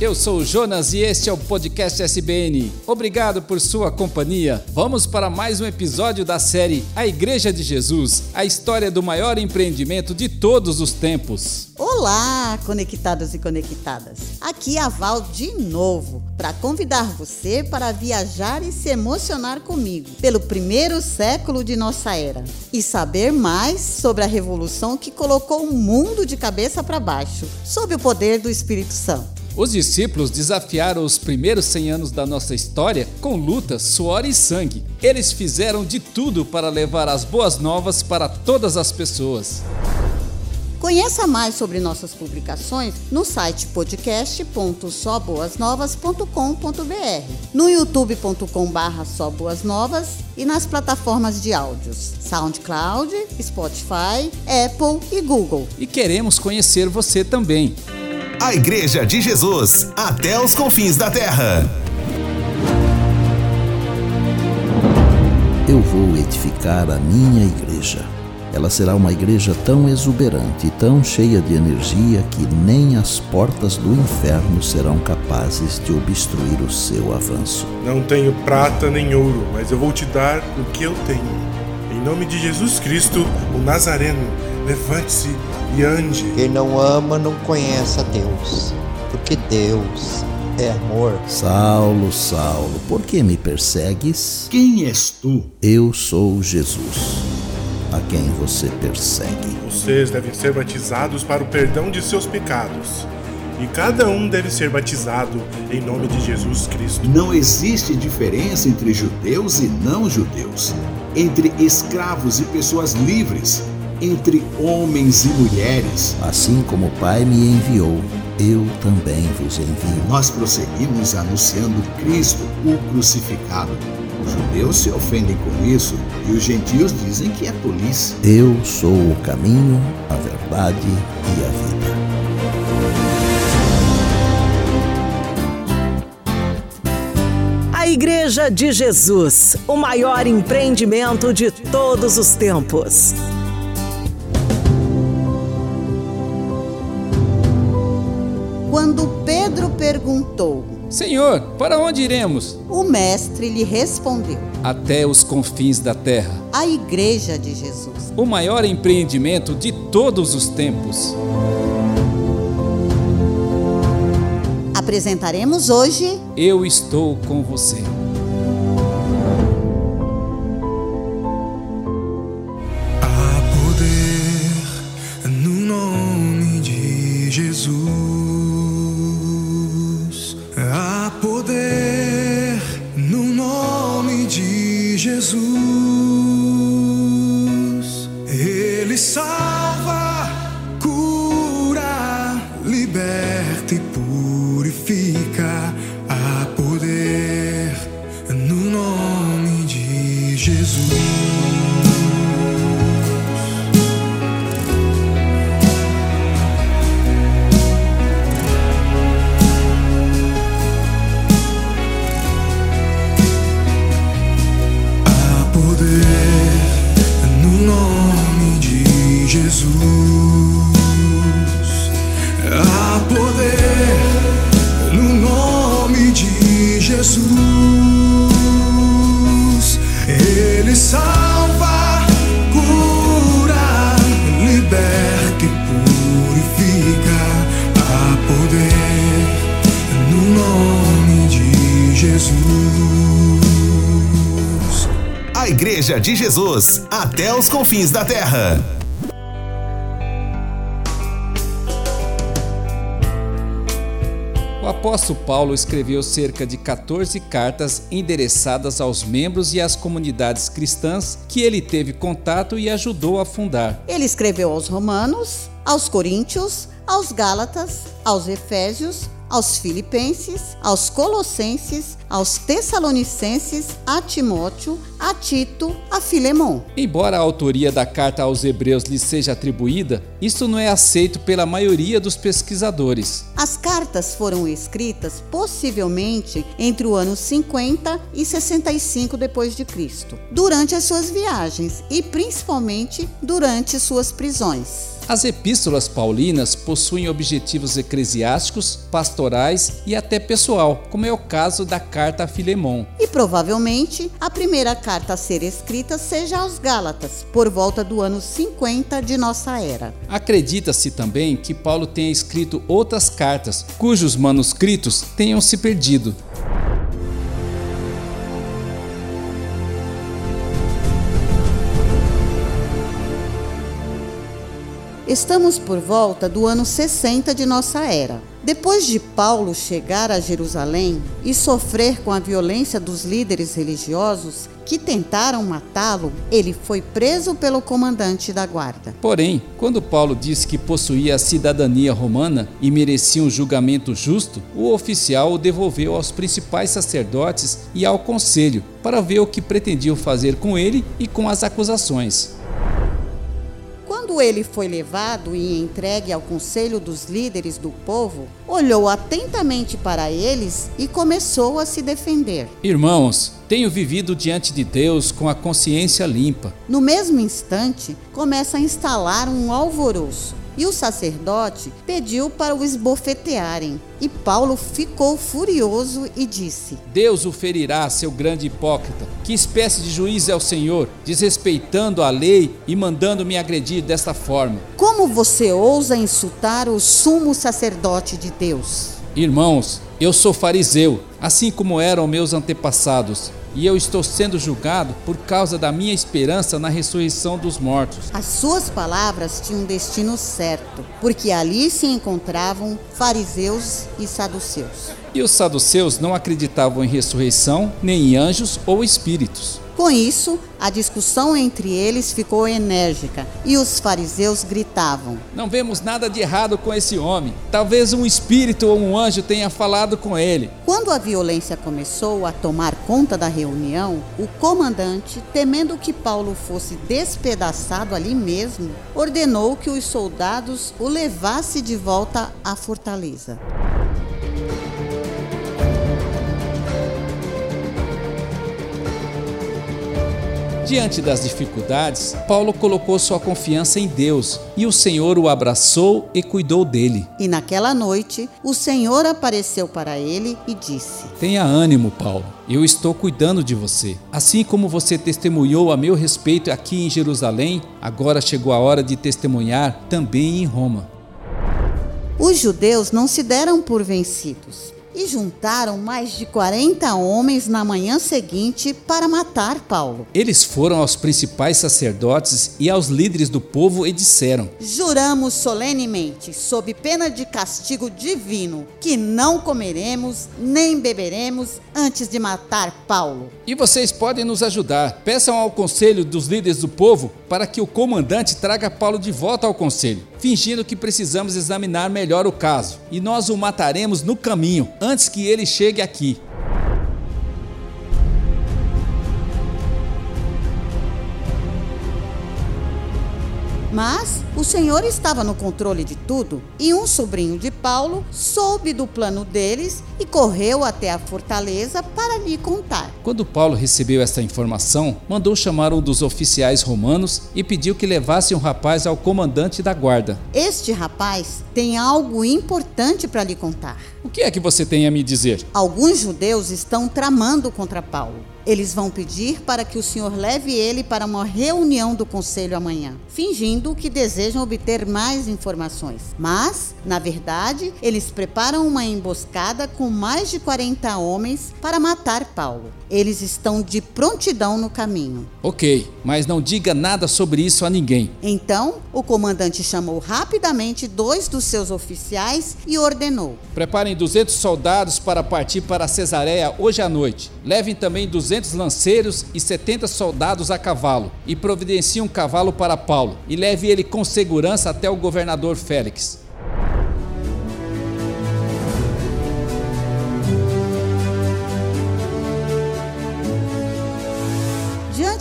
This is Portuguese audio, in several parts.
eu sou o Jonas e este é o podcast SBN. Obrigado por sua companhia. Vamos para mais um episódio da série A Igreja de Jesus, a história do maior empreendimento de todos os tempos. Olá, conectados e conectadas. Aqui é a Val de novo para convidar você para viajar e se emocionar comigo pelo primeiro século de nossa era e saber mais sobre a revolução que colocou o mundo de cabeça para baixo, sob o poder do Espírito Santo. Os discípulos desafiaram os primeiros 100 anos da nossa história com lutas, suor e sangue. Eles fizeram de tudo para levar as boas novas para todas as pessoas. Conheça mais sobre nossas publicações no site podcast.soboasnovas.com.br, no youtube.com/barra soboasnovas e nas plataformas de áudios SoundCloud, Spotify, Apple e Google. E queremos conhecer você também. A Igreja de Jesus, até os confins da terra. Eu vou edificar a minha igreja. Ela será uma igreja tão exuberante e tão cheia de energia que nem as portas do inferno serão capazes de obstruir o seu avanço. Não tenho prata nem ouro, mas eu vou te dar o que eu tenho. Em nome de Jesus Cristo, o Nazareno, levante-se e ande. Quem não ama não conhece a Deus, porque Deus é amor. Saulo, Saulo, por que me persegues? Quem és tu? Eu sou Jesus, a quem você persegue. Vocês devem ser batizados para o perdão de seus pecados. E cada um deve ser batizado em nome de Jesus Cristo. Não existe diferença entre judeus e não judeus, entre escravos e pessoas livres, entre homens e mulheres. Assim como o Pai me enviou, eu também vos envio. Nós prosseguimos anunciando Cristo, o crucificado. Os judeus se ofendem com isso e os gentios dizem que é tolice. Eu sou o caminho, a verdade e a vida. A Igreja de Jesus, o maior empreendimento de todos os tempos. Pedro perguntou, Senhor, para onde iremos? o mestre lhe respondeu: Até os confins da terra. A Igreja de Jesus. O maior empreendimento de todos os tempos. Apresentaremos hoje Eu estou com você. Há poder no nome de Jesus. Ele Jesus. Há poder no nome de Jesus. Ele salva, cura, liberta e purifica. Há poder no nome de Jesus. A Igreja de Jesus, até os confins da terra. Apóstolo Paulo escreveu cerca de 14 cartas endereçadas aos membros e às comunidades cristãs que ele teve contato e ajudou a fundar. Ele escreveu aos Romanos, aos Coríntios, aos Gálatas, aos Efésios, aos Filipenses, aos Colossenses, aos Tessalonicenses, a Timóteo, a Tito, a Filemon. Embora a autoria da carta aos Hebreus lhe seja atribuída, isso não é aceito pela maioria dos pesquisadores. As cartas foram escritas possivelmente entre o ano 50 e 65 depois de Cristo, durante as suas viagens e principalmente durante suas prisões. As epístolas paulinas possuem objetivos eclesiásticos, pastorais e até pessoal, como é o caso da carta a Filemon. E provavelmente a primeira carta a ser escrita seja aos Gálatas, por volta do ano 50 de nossa era. Acredita-se também que Paulo tenha escrito outras cartas, cujos manuscritos tenham se perdido. Estamos por volta do ano 60 de nossa era. Depois de Paulo chegar a Jerusalém e sofrer com a violência dos líderes religiosos que tentaram matá-lo, ele foi preso pelo comandante da guarda. Porém, quando Paulo disse que possuía a cidadania romana e merecia um julgamento justo, o oficial o devolveu aos principais sacerdotes e ao conselho para ver o que pretendiam fazer com ele e com as acusações. Quando ele foi levado e entregue ao conselho dos líderes do povo, olhou atentamente para eles e começou a se defender. Irmãos, tenho vivido diante de Deus com a consciência limpa. No mesmo instante, começa a instalar um alvoroço. E o sacerdote pediu para o esbofetearem. E Paulo ficou furioso e disse: Deus o ferirá, seu grande hipócrita. Que espécie de juiz é o Senhor, desrespeitando a lei e mandando me agredir desta forma? Como você ousa insultar o sumo sacerdote de Deus? Irmãos, eu sou fariseu, assim como eram meus antepassados, e eu estou sendo julgado por causa da minha esperança na ressurreição dos mortos. As suas palavras tinham um destino certo, porque ali se encontravam fariseus e saduceus. E os saduceus não acreditavam em ressurreição, nem em anjos ou espíritos. Com isso, a discussão entre eles ficou enérgica e os fariseus gritavam: Não vemos nada de errado com esse homem. Talvez um espírito ou um anjo tenha falado com ele. Quando a violência começou a tomar conta da reunião, o comandante, temendo que Paulo fosse despedaçado ali mesmo, ordenou que os soldados o levassem de volta à fortaleza. Diante das dificuldades, Paulo colocou sua confiança em Deus e o Senhor o abraçou e cuidou dele. E naquela noite, o Senhor apareceu para ele e disse: Tenha ânimo, Paulo. Eu estou cuidando de você. Assim como você testemunhou a meu respeito aqui em Jerusalém, agora chegou a hora de testemunhar também em Roma. Os judeus não se deram por vencidos e juntaram mais de 40 homens na manhã seguinte para matar Paulo. Eles foram aos principais sacerdotes e aos líderes do povo e disseram: Juramos solenemente, sob pena de castigo divino, que não comeremos nem beberemos antes de matar Paulo. E vocês podem nos ajudar. Peçam ao conselho dos líderes do povo para que o comandante traga Paulo de volta ao conselho, fingindo que precisamos examinar melhor o caso, e nós o mataremos no caminho, antes que ele chegue aqui. Mas o Senhor estava no controle de tudo, e um sobrinho de Paulo soube do plano deles e correu até a fortaleza para lhe contar. Quando Paulo recebeu esta informação, mandou chamar um dos oficiais romanos e pediu que levasse um rapaz ao comandante da guarda. Este rapaz tem algo importante para lhe contar. O que é que você tem a me dizer? Alguns judeus estão tramando contra Paulo. Eles vão pedir para que o senhor leve ele para uma reunião do conselho amanhã, fingindo que desejam obter mais informações. Mas, na verdade, eles preparam uma emboscada com mais de 40 homens para matar Paulo. Eles estão de prontidão no caminho. Ok, mas não diga nada sobre isso a ninguém. Então, o comandante chamou rapidamente dois dos seus oficiais e ordenou: Preparem 200 soldados para partir para Cesareia hoje à noite. Levem também 200 lanceiros e 70 soldados a cavalo. E providenciem um cavalo para Paulo. E leve ele com segurança até o governador Félix.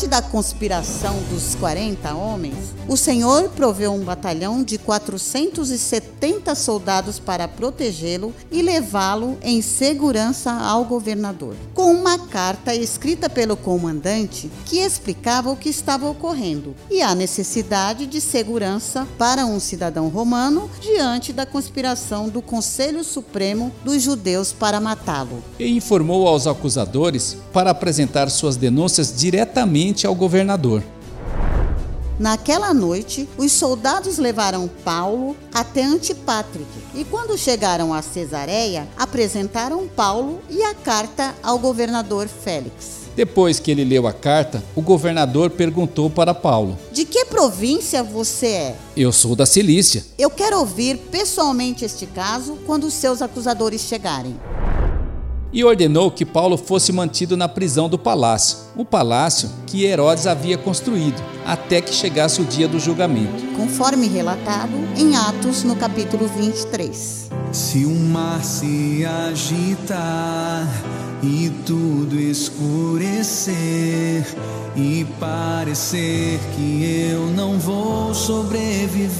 Da conspiração dos 40 homens, o Senhor proveu um batalhão de 470 soldados para protegê-lo e levá-lo em segurança ao governador, com uma carta escrita pelo comandante que explicava o que estava ocorrendo e a necessidade de segurança para um cidadão romano diante da conspiração do Conselho Supremo dos Judeus para matá-lo. E informou aos acusadores para apresentar suas denúncias diretamente ao governador. Naquela noite, os soldados levaram Paulo até Antipátrique e, quando chegaram a Cesareia, apresentaram Paulo e a carta ao governador Félix. Depois que ele leu a carta, o governador perguntou para Paulo: De que província você é? Eu sou da Cilícia. Eu quero ouvir pessoalmente este caso quando os seus acusadores chegarem. E ordenou que Paulo fosse mantido na prisão do palácio, o palácio que Herodes havia construído, até que chegasse o dia do julgamento. Conforme relatado em Atos, no capítulo 23. Se o mar se agitar e tudo escurecer e parecer que eu não vou sobreviver,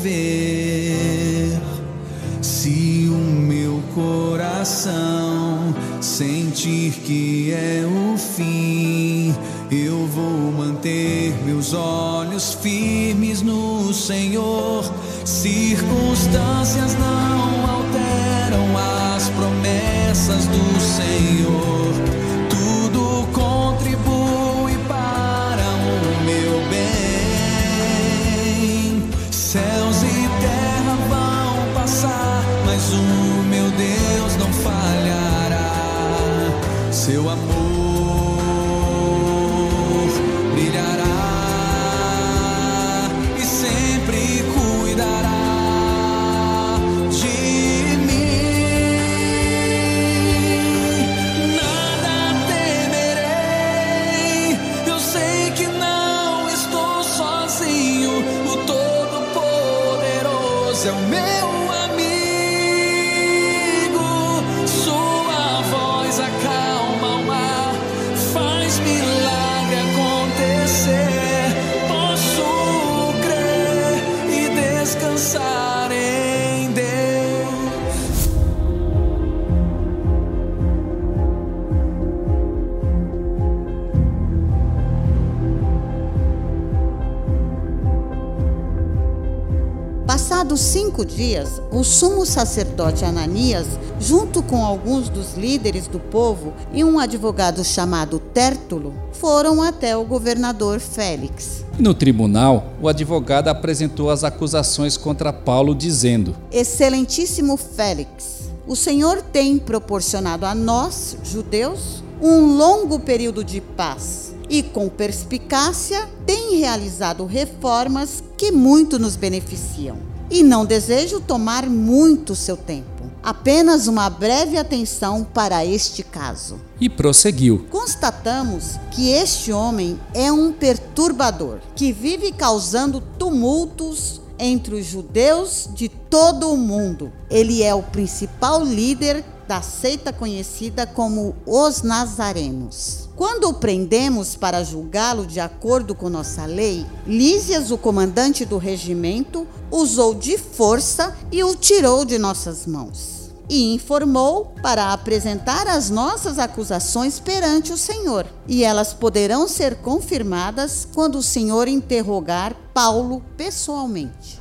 se o meu coração sentir que é o fim, eu vou manter meus olhos firmes no Senhor. Circunstâncias não alteram as promessas do Senhor. Cinco dias, o sumo sacerdote Ananias, junto com alguns dos líderes do povo e um advogado chamado Tértulo, foram até o governador Félix. No tribunal, o advogado apresentou as acusações contra Paulo, dizendo: Excelentíssimo Félix, o Senhor tem proporcionado a nós, judeus, um longo período de paz e, com perspicácia, tem realizado reformas que muito nos beneficiam. E não desejo tomar muito seu tempo. Apenas uma breve atenção para este caso. E prosseguiu. Constatamos que este homem é um perturbador que vive causando tumultos entre os judeus de todo o mundo. Ele é o principal líder da seita conhecida como os Nazarenos. Quando o prendemos para julgá-lo de acordo com nossa lei, Lísias, o comandante do regimento, usou de força e o tirou de nossas mãos e informou para apresentar as nossas acusações perante o Senhor. E elas poderão ser confirmadas quando o Senhor interrogar Paulo pessoalmente.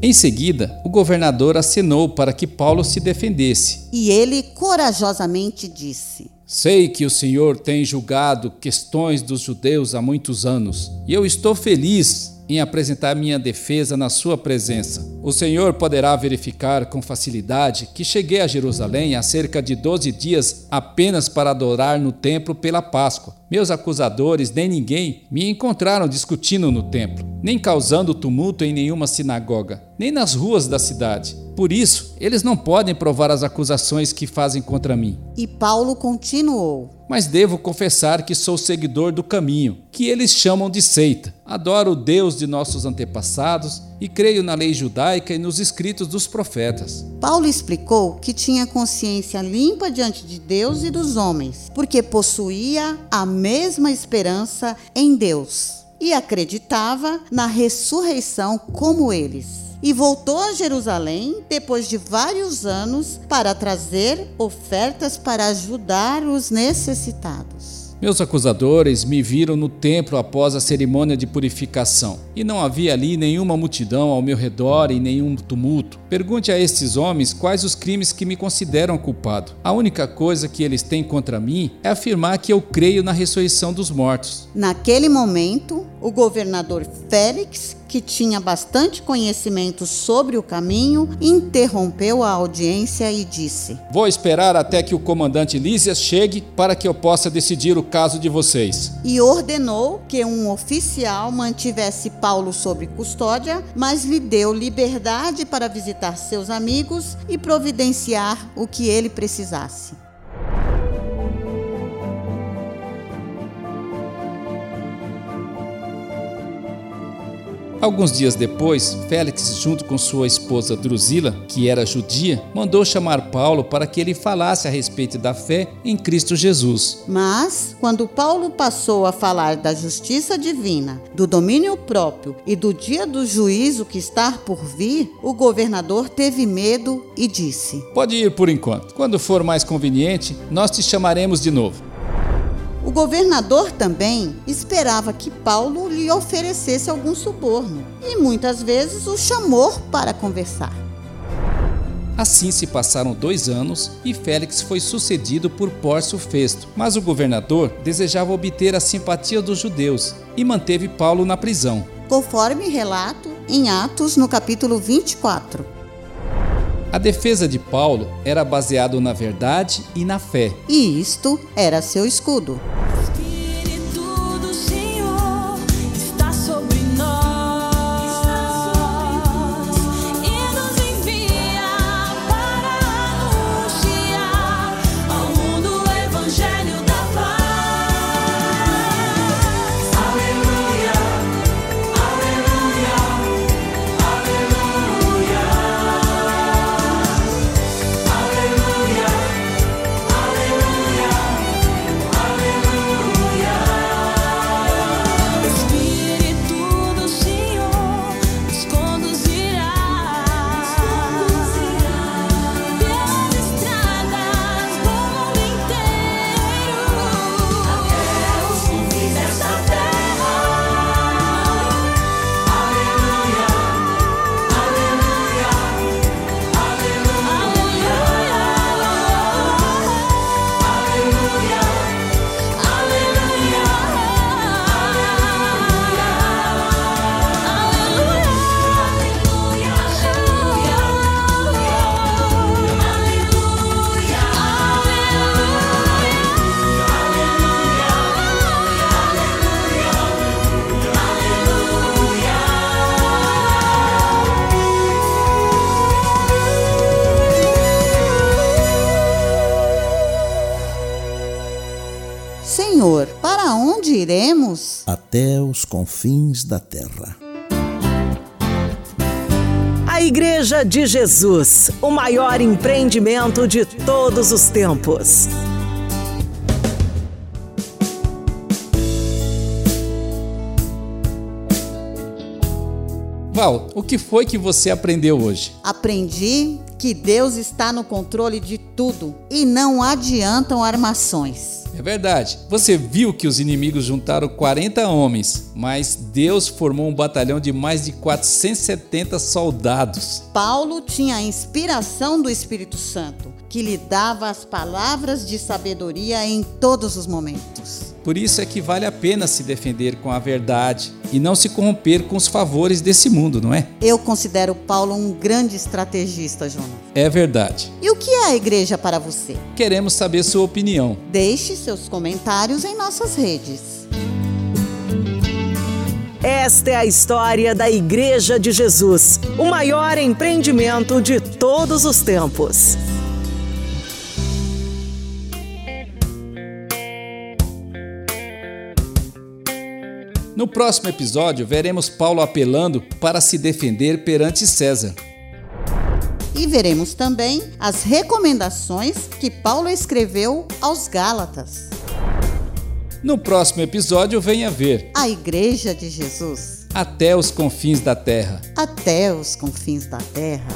Em seguida, o governador assinou para que Paulo se defendesse. E ele corajosamente disse: Sei que o Senhor tem julgado questões dos judeus há muitos anos, e eu estou feliz em apresentar minha defesa na sua presença. O Senhor poderá verificar com facilidade que cheguei a Jerusalém há cerca de 12 dias apenas para adorar no templo pela Páscoa. Meus acusadores nem ninguém me encontraram discutindo no templo, nem causando tumulto em nenhuma sinagoga, nem nas ruas da cidade. Por isso, eles não podem provar as acusações que fazem contra mim. E Paulo continuou: Mas devo confessar que sou seguidor do caminho, que eles chamam de seita. Adoro o Deus de nossos antepassados e creio na lei judaica e nos escritos dos profetas. Paulo explicou que tinha consciência limpa diante de Deus e dos homens, porque possuía a mesma esperança em Deus e acreditava na ressurreição como eles e voltou a Jerusalém depois de vários anos para trazer ofertas para ajudar os necessitados. Meus acusadores me viram no templo após a cerimônia de purificação, e não havia ali nenhuma multidão ao meu redor e nenhum tumulto. Pergunte a estes homens quais os crimes que me consideram culpado. A única coisa que eles têm contra mim é afirmar que eu creio na ressurreição dos mortos. Naquele momento, o governador Félix, que tinha bastante conhecimento sobre o caminho, interrompeu a audiência e disse: Vou esperar até que o comandante Lísias chegue para que eu possa decidir o caso de vocês. E ordenou que um oficial mantivesse Paulo sob custódia, mas lhe deu liberdade para visitar seus amigos e providenciar o que ele precisasse. Alguns dias depois, Félix, junto com sua esposa Drusila, que era judia, mandou chamar Paulo para que ele falasse a respeito da fé em Cristo Jesus. Mas, quando Paulo passou a falar da justiça divina, do domínio próprio e do dia do juízo que está por vir, o governador teve medo e disse: Pode ir por enquanto. Quando for mais conveniente, nós te chamaremos de novo. O governador também esperava que Paulo lhe oferecesse algum suborno e muitas vezes o chamou para conversar. Assim se passaram dois anos e Félix foi sucedido por Pórcio Festo. Mas o governador desejava obter a simpatia dos judeus e manteve Paulo na prisão. Conforme relato em Atos, no capítulo 24. A defesa de Paulo era baseada na verdade e na fé. E isto era seu escudo. Confins da terra. A Igreja de Jesus, o maior empreendimento de todos os tempos. Val, o que foi que você aprendeu hoje? Aprendi que Deus está no controle de tudo e não adiantam armações. É verdade. Você viu que os inimigos juntaram 40 homens, mas Deus formou um batalhão de mais de 470 soldados. Paulo tinha a inspiração do Espírito Santo, que lhe dava as palavras de sabedoria em todos os momentos. Por isso é que vale a pena se defender com a verdade e não se corromper com os favores desse mundo, não é? Eu considero Paulo um grande estrategista, Jonas. É verdade. E o que é a igreja para você? Queremos saber sua opinião. Deixe seus comentários em nossas redes. Esta é a história da Igreja de Jesus, o maior empreendimento de todos os tempos. No próximo episódio, veremos Paulo apelando para se defender perante César. E veremos também as recomendações que Paulo escreveu aos Gálatas. No próximo episódio, venha ver A Igreja de Jesus, Até os Confins da Terra. até os confins da terra.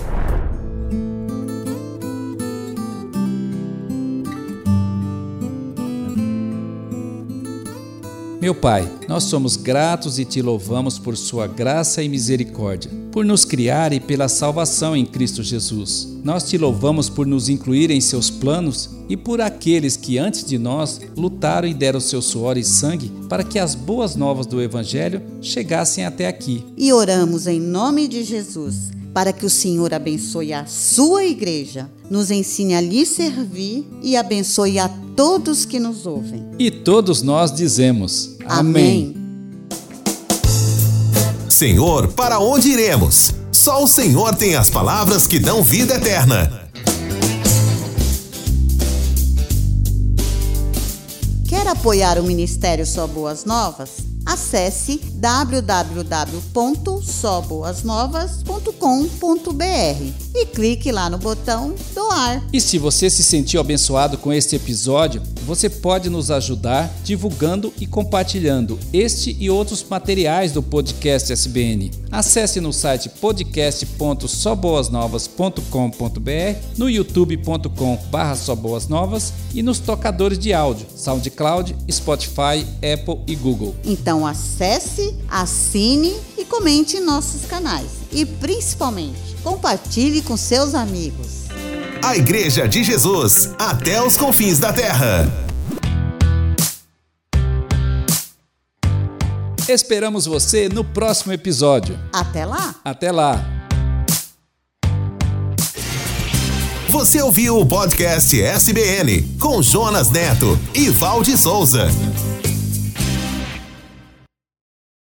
Meu Pai, nós somos gratos e te louvamos por Sua graça e misericórdia, por nos criar e pela salvação em Cristo Jesus. Nós te louvamos por nos incluir em seus planos e por aqueles que antes de nós lutaram e deram seu suor e sangue para que as boas novas do Evangelho chegassem até aqui. E oramos em nome de Jesus para que o Senhor abençoe a sua igreja, nos ensine a lhe servir e abençoe a todos que nos ouvem. E todos nós dizemos: Amém. Senhor, para onde iremos? Só o Senhor tem as palavras que dão vida eterna. Quer apoiar o Ministério Só Boas Novas? Acesse www.soboasnovas.com.br e clique lá no botão doar. E se você se sentiu abençoado com este episódio, você pode nos ajudar divulgando e compartilhando este e outros materiais do podcast SBN. Acesse no site podcast.soboasnovas.com.br, no youtube.com/soboasnovas e nos tocadores de áudio SoundCloud, Spotify, Apple e Google. Então acesse, assine e comente em nossos canais. E principalmente, compartilhe com seus amigos. A Igreja de Jesus, até os confins da terra. Esperamos você no próximo episódio. Até lá! Até lá! Você ouviu o podcast SBN com Jonas Neto e Valde Souza.